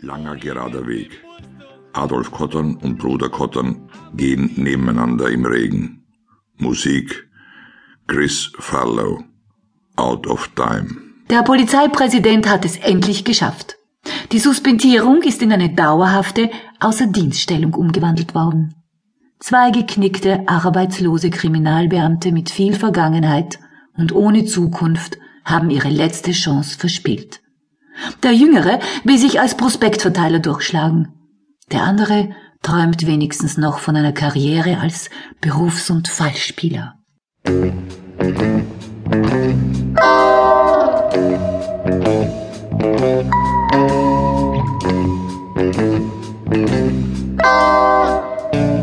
Langer gerader Weg. Adolf Kottern und Bruder Kottern gehen nebeneinander im Regen. Musik Chris Farlow. Out of Time. Der Polizeipräsident hat es endlich geschafft. Die Suspendierung ist in eine dauerhafte Außerdienststellung umgewandelt worden. Zwei geknickte, arbeitslose Kriminalbeamte mit viel Vergangenheit und ohne Zukunft haben ihre letzte Chance verspielt. Der Jüngere will sich als Prospektverteiler durchschlagen. Der andere träumt wenigstens noch von einer Karriere als Berufs- und Fallspieler.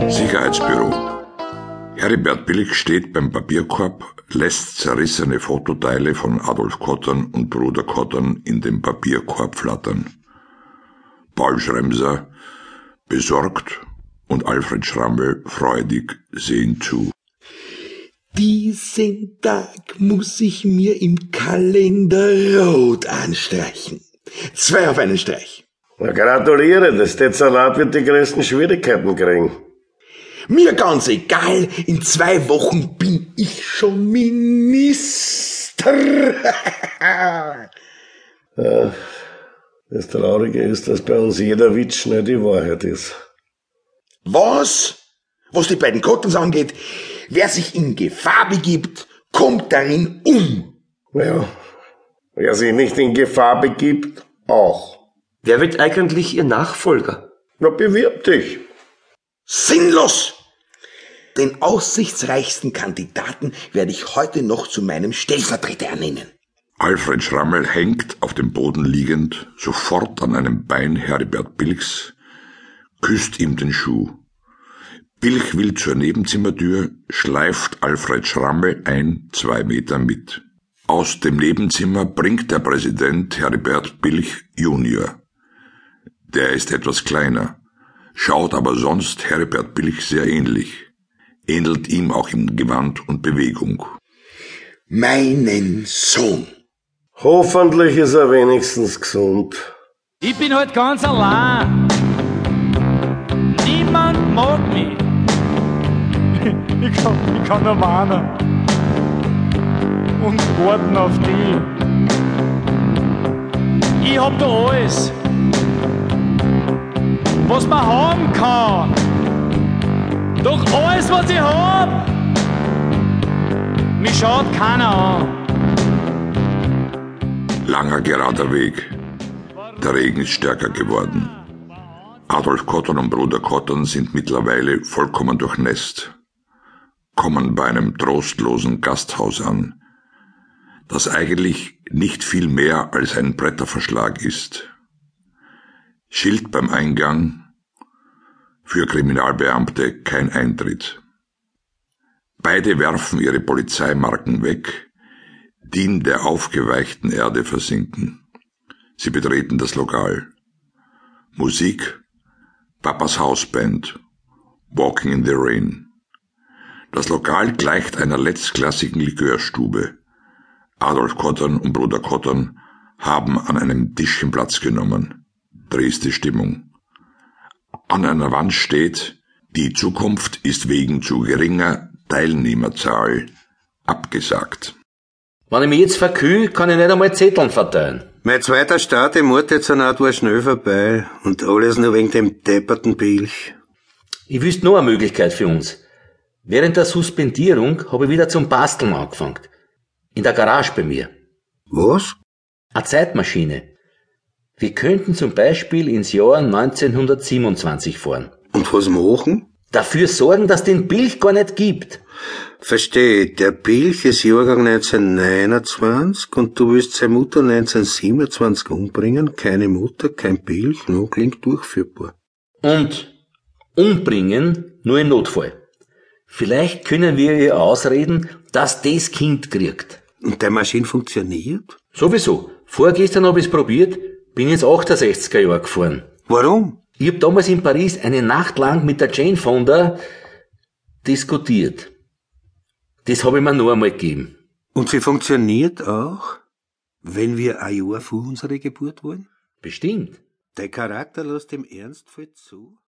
Sicherheitsbüro. Heribert Billig steht beim Papierkorb, lässt zerrissene Fototeile von Adolf Kottern und Bruder Kottern in dem Papierkorb flattern. Paul Schremser, besorgt, und Alfred Schrammel, freudig, sehen zu. Diesen Tag muss ich mir im Kalender rot anstreichen. Zwei auf einen Streich. Na, gratuliere, das Salat wird die größten Schwierigkeiten kriegen. Mir ganz egal, in zwei Wochen bin ich schon Minister. ja, das Traurige ist, dass bei uns jeder Witz nicht die Wahrheit ist. Was? Was die beiden Kottens angeht, wer sich in Gefahr begibt, kommt darin um. Ja, wer sich nicht in Gefahr begibt, auch. Wer wird eigentlich Ihr Nachfolger? Na, bewirb dich. Sinnlos! Den aussichtsreichsten Kandidaten werde ich heute noch zu meinem Stellvertreter ernennen. Alfred Schrammel hängt auf dem Boden liegend, sofort an einem Bein Heribert Bilks, küsst ihm den Schuh. Bilch will zur Nebenzimmertür, schleift Alfred Schrammel ein, zwei Meter mit. Aus dem Nebenzimmer bringt der Präsident Heribert Bilch Junior. Der ist etwas kleiner, schaut aber sonst Herbert Bilch sehr ähnlich, ähnelt ihm auch in Gewand und Bewegung. Meinen Sohn. Hoffentlich ist er wenigstens gesund. Ich bin halt ganz allein. Niemand mag mich. Ich kann, ich kann nur warnen. Und warten auf die. Ich hab da alles was man haben kann. Doch alles, was ich hab, mich schaut keiner an. Langer gerader Weg. Der Regen ist stärker geworden. Adolf Kottern und Bruder Kottern sind mittlerweile vollkommen durchnässt, kommen bei einem trostlosen Gasthaus an, das eigentlich nicht viel mehr als ein Bretterverschlag ist. Schild beim Eingang, für Kriminalbeamte kein Eintritt. Beide werfen ihre Polizeimarken weg, die in der aufgeweichten Erde versinken. Sie betreten das Lokal. Musik, Papas Hausband, Walking in the Rain. Das Lokal gleicht einer letztklassigen Likörstube. Adolf Kottern und Bruder Kottern haben an einem Tischchen Platz genommen. Dresde Stimmung. An einer Wand steht, die Zukunft ist wegen zu geringer Teilnehmerzahl abgesagt. Wenn ich mich jetzt verkühl, kann ich nicht einmal Zetteln verteilen. Mein zweiter Start im Morddezernat war schnell vorbei und alles nur wegen dem depperten Bilch. Ich wüsste noch eine Möglichkeit für uns. Während der Suspendierung habe ich wieder zum Basteln angefangen. In der Garage bei mir. Was? Eine Zeitmaschine. Wir könnten zum Beispiel ins Jahr 1927 fahren. Und was machen? Dafür sorgen, dass den Bilch gar nicht gibt. Verstehe, der Bilch ist Jahrgang 1929 und du willst seine Mutter 1927 umbringen? Keine Mutter, kein Bilch, nur klingt durchführbar. Und umbringen nur im Notfall. Vielleicht können wir ihr ausreden, dass das Kind kriegt. Und der Maschine funktioniert? Sowieso. Vorgestern habe ich es probiert, bin ins 68er Jahr gefahren. Warum? Ich habe damals in Paris eine Nacht lang mit der Jane Fonda diskutiert. Das habe ich mir noch einmal gegeben. Und sie funktioniert auch, wenn wir ein Jahr vor unserer Geburt waren? Bestimmt. Dein Charakter lässt ihm ernstvoll zu?